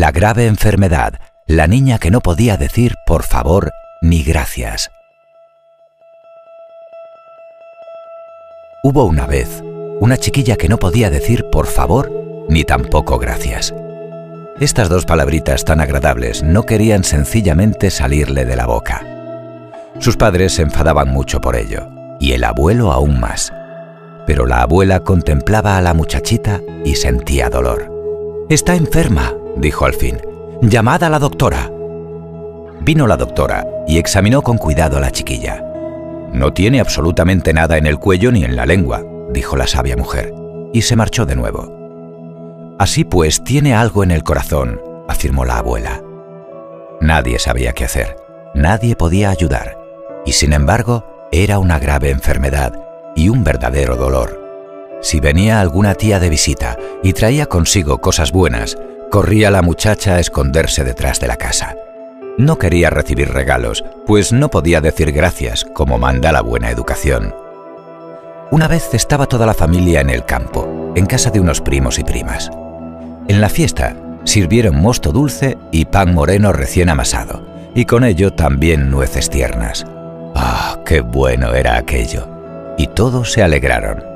La grave enfermedad, la niña que no podía decir por favor ni gracias. Hubo una vez una chiquilla que no podía decir por favor ni tampoco gracias. Estas dos palabritas tan agradables no querían sencillamente salirle de la boca. Sus padres se enfadaban mucho por ello, y el abuelo aún más. Pero la abuela contemplaba a la muchachita y sentía dolor. Está enferma, dijo al fin. Llamad a la doctora. Vino la doctora y examinó con cuidado a la chiquilla. No tiene absolutamente nada en el cuello ni en la lengua, dijo la sabia mujer, y se marchó de nuevo. Así pues, tiene algo en el corazón, afirmó la abuela. Nadie sabía qué hacer, nadie podía ayudar, y sin embargo, era una grave enfermedad y un verdadero dolor. Si venía alguna tía de visita y traía consigo cosas buenas, corría la muchacha a esconderse detrás de la casa. No quería recibir regalos, pues no podía decir gracias como manda la buena educación. Una vez estaba toda la familia en el campo, en casa de unos primos y primas. En la fiesta sirvieron mosto dulce y pan moreno recién amasado, y con ello también nueces tiernas. ¡Ah, qué bueno era aquello! Y todos se alegraron.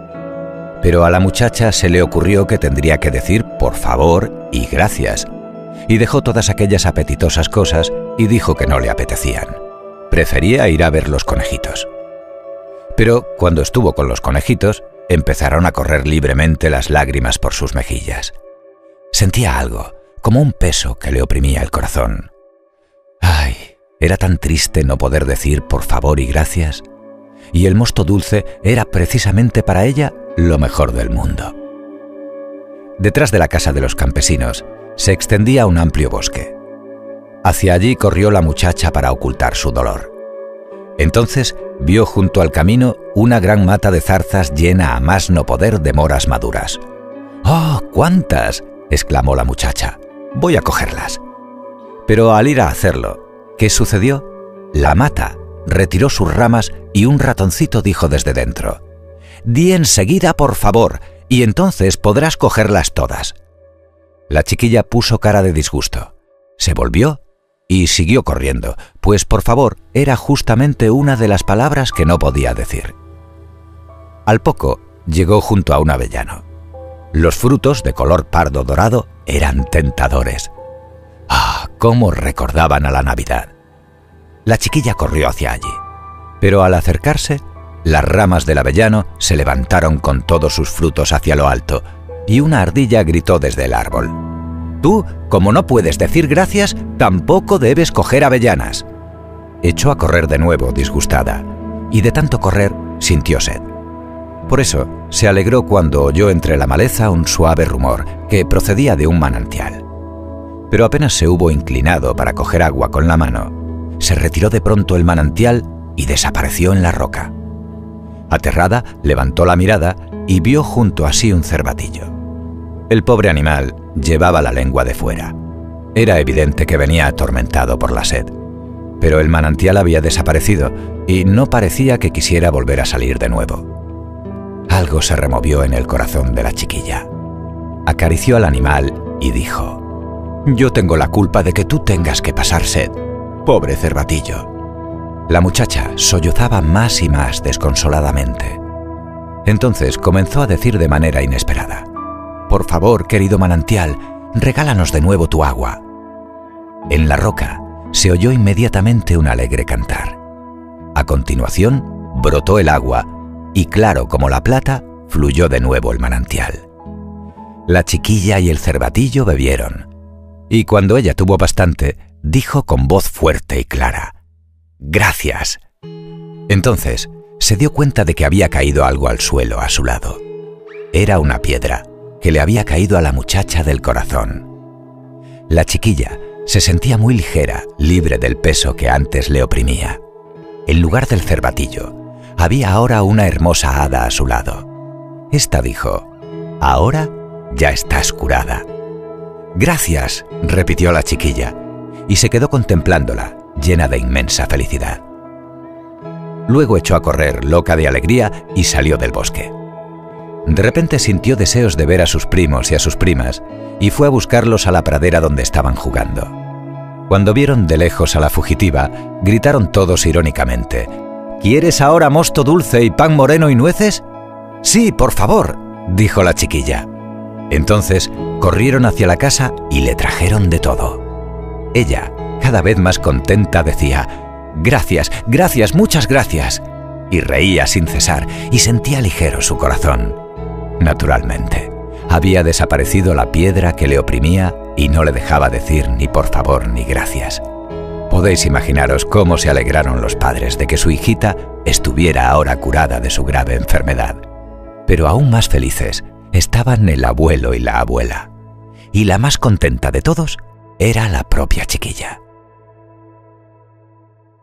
Pero a la muchacha se le ocurrió que tendría que decir por favor y gracias, y dejó todas aquellas apetitosas cosas y dijo que no le apetecían. Prefería ir a ver los conejitos. Pero cuando estuvo con los conejitos, empezaron a correr libremente las lágrimas por sus mejillas. Sentía algo, como un peso que le oprimía el corazón. Ay, era tan triste no poder decir por favor y gracias. Y el mosto dulce era precisamente para ella lo mejor del mundo. Detrás de la casa de los campesinos se extendía un amplio bosque. Hacia allí corrió la muchacha para ocultar su dolor. Entonces vio junto al camino una gran mata de zarzas llena a más no poder de moras maduras. ¡Oh, cuántas! exclamó la muchacha. Voy a cogerlas. Pero al ir a hacerlo, ¿qué sucedió? La mata retiró sus ramas y un ratoncito dijo desde dentro, Di enseguida, por favor, y entonces podrás cogerlas todas. La chiquilla puso cara de disgusto. Se volvió y siguió corriendo, pues por favor era justamente una de las palabras que no podía decir. Al poco llegó junto a un avellano. Los frutos de color pardo dorado eran tentadores. ¡Ah! cómo recordaban a la Navidad. La chiquilla corrió hacia allí, pero al acercarse, las ramas del avellano se levantaron con todos sus frutos hacia lo alto, y una ardilla gritó desde el árbol. Tú, como no puedes decir gracias, tampoco debes coger avellanas. Echó a correr de nuevo, disgustada, y de tanto correr sintió sed. Por eso se alegró cuando oyó entre la maleza un suave rumor que procedía de un manantial. Pero apenas se hubo inclinado para coger agua con la mano, se retiró de pronto el manantial y desapareció en la roca. Aterrada, levantó la mirada y vio junto a sí un cervatillo. El pobre animal llevaba la lengua de fuera. Era evidente que venía atormentado por la sed. Pero el manantial había desaparecido y no parecía que quisiera volver a salir de nuevo. Algo se removió en el corazón de la chiquilla. Acarició al animal y dijo, Yo tengo la culpa de que tú tengas que pasar sed. Pobre cervatillo. La muchacha sollozaba más y más desconsoladamente. Entonces comenzó a decir de manera inesperada, por favor, querido manantial, regálanos de nuevo tu agua. En la roca se oyó inmediatamente un alegre cantar. A continuación, brotó el agua y claro como la plata, fluyó de nuevo el manantial. La chiquilla y el cervatillo bebieron, y cuando ella tuvo bastante, dijo con voz fuerte y clara, Gracias. Entonces se dio cuenta de que había caído algo al suelo a su lado. Era una piedra que le había caído a la muchacha del corazón. La chiquilla se sentía muy ligera, libre del peso que antes le oprimía. En lugar del cervatillo, había ahora una hermosa hada a su lado. Esta dijo, Ahora ya estás curada. Gracias, repitió la chiquilla, y se quedó contemplándola, llena de inmensa felicidad. Luego echó a correr, loca de alegría, y salió del bosque. De repente sintió deseos de ver a sus primos y a sus primas y fue a buscarlos a la pradera donde estaban jugando. Cuando vieron de lejos a la fugitiva, gritaron todos irónicamente, ¿Quieres ahora mosto dulce y pan moreno y nueces? Sí, por favor, dijo la chiquilla. Entonces corrieron hacia la casa y le trajeron de todo. Ella, cada vez más contenta, decía, Gracias, gracias, muchas gracias. Y reía sin cesar y sentía ligero su corazón. Naturalmente, había desaparecido la piedra que le oprimía y no le dejaba decir ni por favor ni gracias. Podéis imaginaros cómo se alegraron los padres de que su hijita estuviera ahora curada de su grave enfermedad. Pero aún más felices estaban el abuelo y la abuela. Y la más contenta de todos era la propia chiquilla.